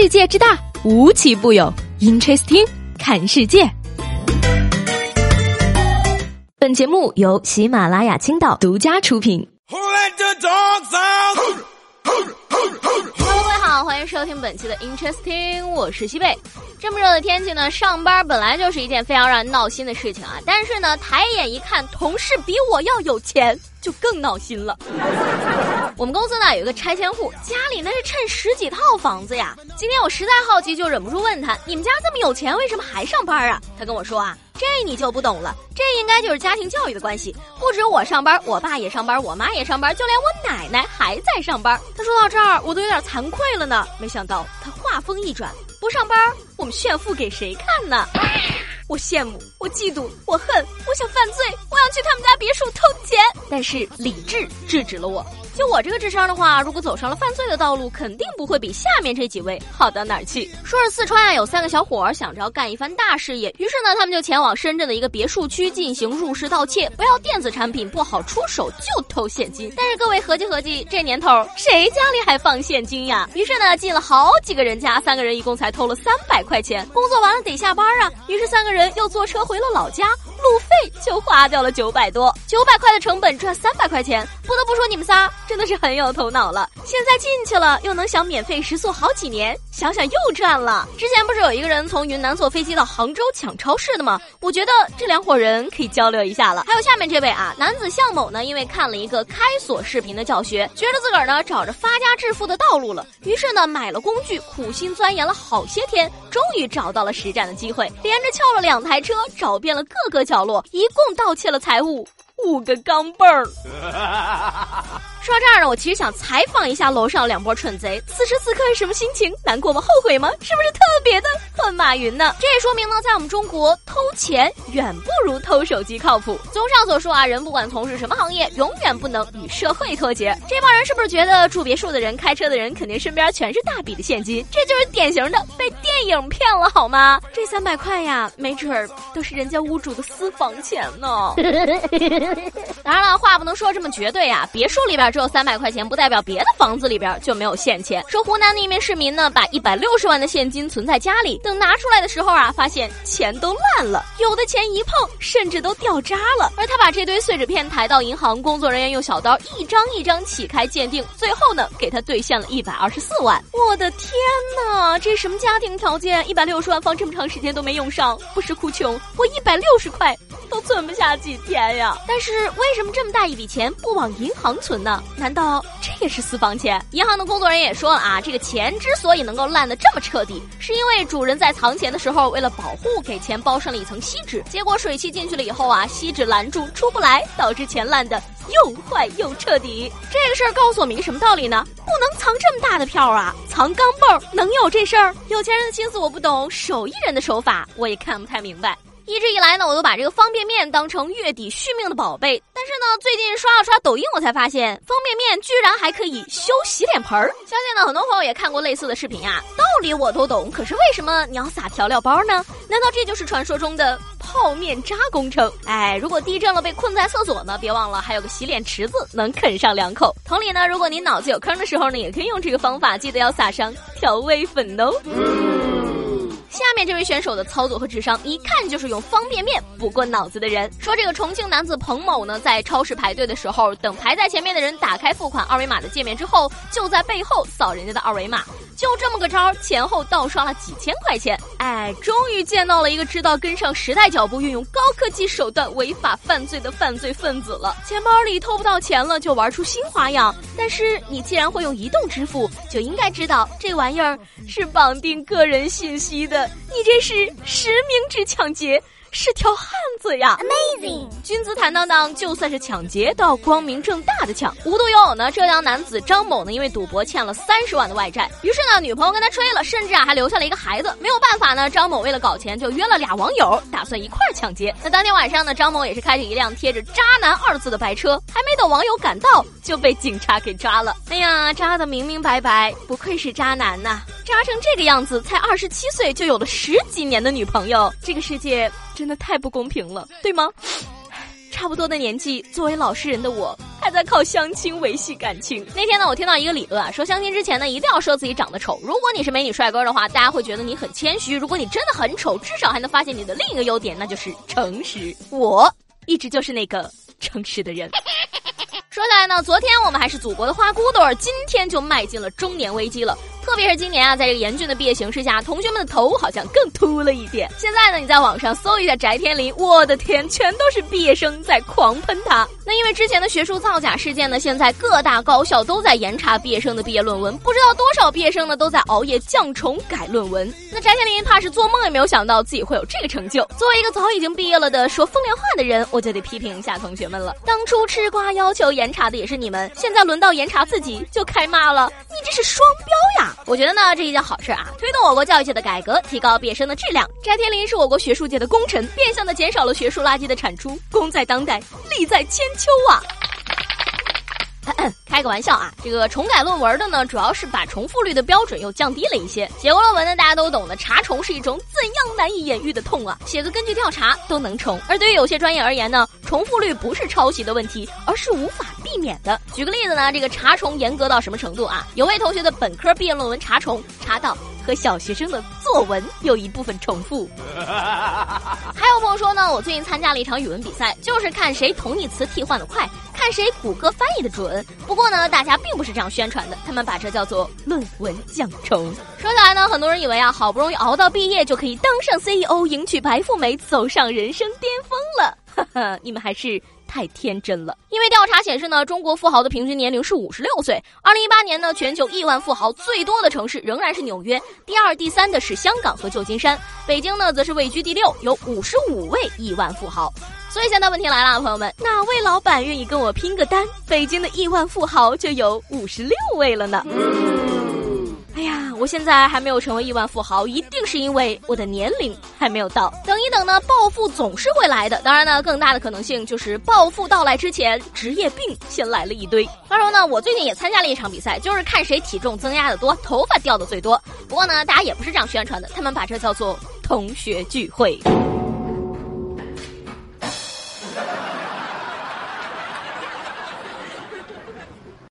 世界之大，无奇不有。Interesting，看世界。本节目由喜马拉雅青岛独家出品。各位好，欢迎收听本期的 Interesting，我是西贝。这么热的天气呢，上班本来就是一件非常让人闹心的事情啊。但是呢，抬眼一看，同事比我要有钱，就更闹心了。我们公司呢有一个拆迁户，家里那是趁十几套房子呀。今天我实在好奇，就忍不住问他：“你们家这么有钱，为什么还上班啊？”他跟我说啊。这你就不懂了，这应该就是家庭教育的关系。不止我上班，我爸也上班，我妈也上班，就连我奶奶还在上班。他说到这儿，我都有点惭愧了呢。没想到他话锋一转，不上班，我们炫富给谁看呢？我羡慕，我嫉妒，我恨，我想犯罪，我想去他们家别墅偷钱，但是理智制止了我。就我这个智商的话，如果走上了犯罪的道路，肯定不会比下面这几位好到哪儿去。说是四川啊，有三个小伙儿想着要干一番大事业，于是呢，他们就前往深圳的一个别墅区进行入室盗窃，不要电子产品，不好出手，就偷现金。但是各位合计合计，这年头谁家里还放现金呀？于是呢，进了好几个人家，三个人一共才偷了三百块钱。工作完了得下班啊，于是三个人又坐车回了老家。路费就花掉了九百多，九百块的成本赚三百块钱，不得不说你们仨真的是很有头脑了。现在进去了，又能享免费食宿好几年，想想又赚了。之前不是有一个人从云南坐飞机到杭州抢超市的吗？我觉得这两伙人可以交流一下了。还有下面这位啊，男子向某呢，因为看了一个开锁视频的教学，觉得自个儿呢找着发家致富的道路了，于是呢买了工具，苦心钻研了好些天，终于找到了实战的机会，连着撬了两台车，找遍了各个。角落一共盗窃了财物五个钢镚儿。说到这儿呢，我其实想采访一下楼上两波蠢贼，此时此刻是什么心情？难过吗？后悔吗？是不是特别的恨马云呢？这也说明呢，在我们中国偷钱远不如偷手机靠谱。综上所述啊，人不管从事什么行业，永远不能与社会脱节。这帮人是不是觉得住别墅的人、开车的人肯定身边全是大笔的现金？这就是典型的被电影骗了好吗？这三百块呀，没准儿都是人家屋主的私房钱呢。当然了，话不能说这么绝对呀，别墅里边。只有三百块钱，不代表别的房子里边就没有现钱。说湖南的一名市民呢，把一百六十万的现金存在家里，等拿出来的时候啊，发现钱都烂了，有的钱一碰甚至都掉渣了。而他把这堆碎纸片抬到银行，工作人员用小刀一张一张起开鉴定，最后呢，给他兑现了一百二十四万。我的天哪，这什么家庭条件？一百六十万放这么长时间都没用上，不是哭穷，我一百六十块。都存不下几天呀！但是为什么这么大一笔钱不往银行存呢？难道这也是私房钱？银行的工作人员也说了啊，这个钱之所以能够烂得这么彻底，是因为主人在藏钱的时候，为了保护，给钱包上了一层锡纸。结果水汽进去了以后啊，锡纸拦住出不来，导致钱烂的又坏又彻底。这个事儿告诉我们一个什么道理呢？不能藏这么大的票啊！藏钢镚能有这事儿？有钱人的心思我不懂，手艺人的手法我也看不太明白。一直以来呢，我都把这个方便面当成月底续命的宝贝。但是呢，最近刷了刷抖音，我才发现方便面居然还可以修洗脸盆儿。相信呢，很多朋友也看过类似的视频啊。道理我都懂，可是为什么你要撒调料包呢？难道这就是传说中的泡面渣工程？哎，如果地震了被困在厕所呢，别忘了还有个洗脸池子能啃上两口。同理呢，如果你脑子有坑的时候呢，也可以用这个方法，记得要撒上调味粉哦。下面这位选手的操作和智商，一看就是用方便面补过脑子的人。说这个重庆男子彭某呢，在超市排队的时候，等排在前面的人打开付款二维码的界面之后，就在背后扫人家的二维码。就这么个招，前后盗刷了几千块钱。哎，终于见到了一个知道跟上时代脚步、运用高科技手段违法犯罪的犯罪分子了。钱包里偷不到钱了，就玩出新花样。但是你既然会用移动支付，就应该知道这玩意儿是绑定个人信息的。你这是实名制抢劫。是条汉子呀！Amazing，君子坦荡荡，就算是抢劫都要光明正大的抢。无独有偶呢，浙江男子张某呢，因为赌博欠了三十万的外债，于是呢，女朋友跟他吹了，甚至啊还留下了一个孩子。没有办法呢，张某为了搞钱，就约了俩网友，打算一块抢劫。那当天晚上呢，张某也是开着一辆贴着“渣男”二字的白车，还没等网友赶到，就被警察给抓了。哎呀，渣的明明白白，不愧是渣男呐！渣成这个样子，才二十七岁就有了十几年的女朋友，这个世界。真的太不公平了，对吗？差不多的年纪，作为老实人的我，还在靠相亲维系感情。那天呢，我听到一个理论啊，说相亲之前呢，一定要说自己长得丑。如果你是美女帅哥的话，大家会觉得你很谦虚；如果你真的很丑，至少还能发现你的另一个优点，那就是诚实。我一直就是那个诚实的人。说起来呢，昨天我们还是祖国的花骨朵儿，今天就迈进了中年危机了。特别是今年啊，在这个严峻的毕业形势下，同学们的头好像更秃了一点。现在呢，你在网上搜一下翟天临，我的天，全都是毕业生在狂喷他。那因为之前的学术造假事件呢，现在各大高校都在严查毕业生的毕业论文，不知道多少毕业生呢都在熬夜降重改论文。那翟天临怕是做梦也没有想到自己会有这个成就。作为一个早已经毕业了的说风凉话的人，我就得批评一下同学们了。当初吃瓜要求严查的也是你们，现在轮到严查自己就开骂了，你这是双标呀！我觉得呢，这一件好事啊，推动我国教育界的改革，提高毕业生的质量。翟天临是我国学术界的功臣，变相的减少了学术垃圾的产出，功在当代，利在千秋啊！开个玩笑啊，这个重改论文的呢，主要是把重复率的标准又降低了一些。写过论文的大家都懂的，查重是一种怎样难以言喻的痛啊！写个根据调查都能重，而对于有些专业而言呢，重复率不是抄袭的问题，而是无法避免的。举个例子呢，这个查重严格到什么程度啊？有位同学的本科毕业论文查重，查到和小学生的作文有一部分重复。还有朋友说呢，我最近参加了一场语文比赛，就是看谁同义词替换的快。看谁谷歌翻译的准。不过呢，大家并不是这样宣传的，他们把这叫做论文降重。说起来呢，很多人以为啊，好不容易熬到毕业就可以当上 CEO，迎娶白富美，走上人生巅峰了。哈哈，你们还是太天真了。因为调查显示呢，中国富豪的平均年龄是五十六岁。二零一八年呢，全球亿万富豪最多的城市仍然是纽约，第二、第三的是香港和旧金山，北京呢则是位居第六，有五十五位亿万富豪。所以现在问题来了，朋友们，哪位老板愿意跟我拼个单？北京的亿万富豪就有五十六位了呢。嗯哎呀，我现在还没有成为亿万富豪，一定是因为我的年龄还没有到。等一等呢，暴富总是会来的。当然呢，更大的可能性就是暴富到来之前，职业病先来了一堆。话说呢，我最近也参加了一场比赛，就是看谁体重增加的多，头发掉的最多。不过呢，大家也不是这样宣传的，他们把这叫做同学聚会。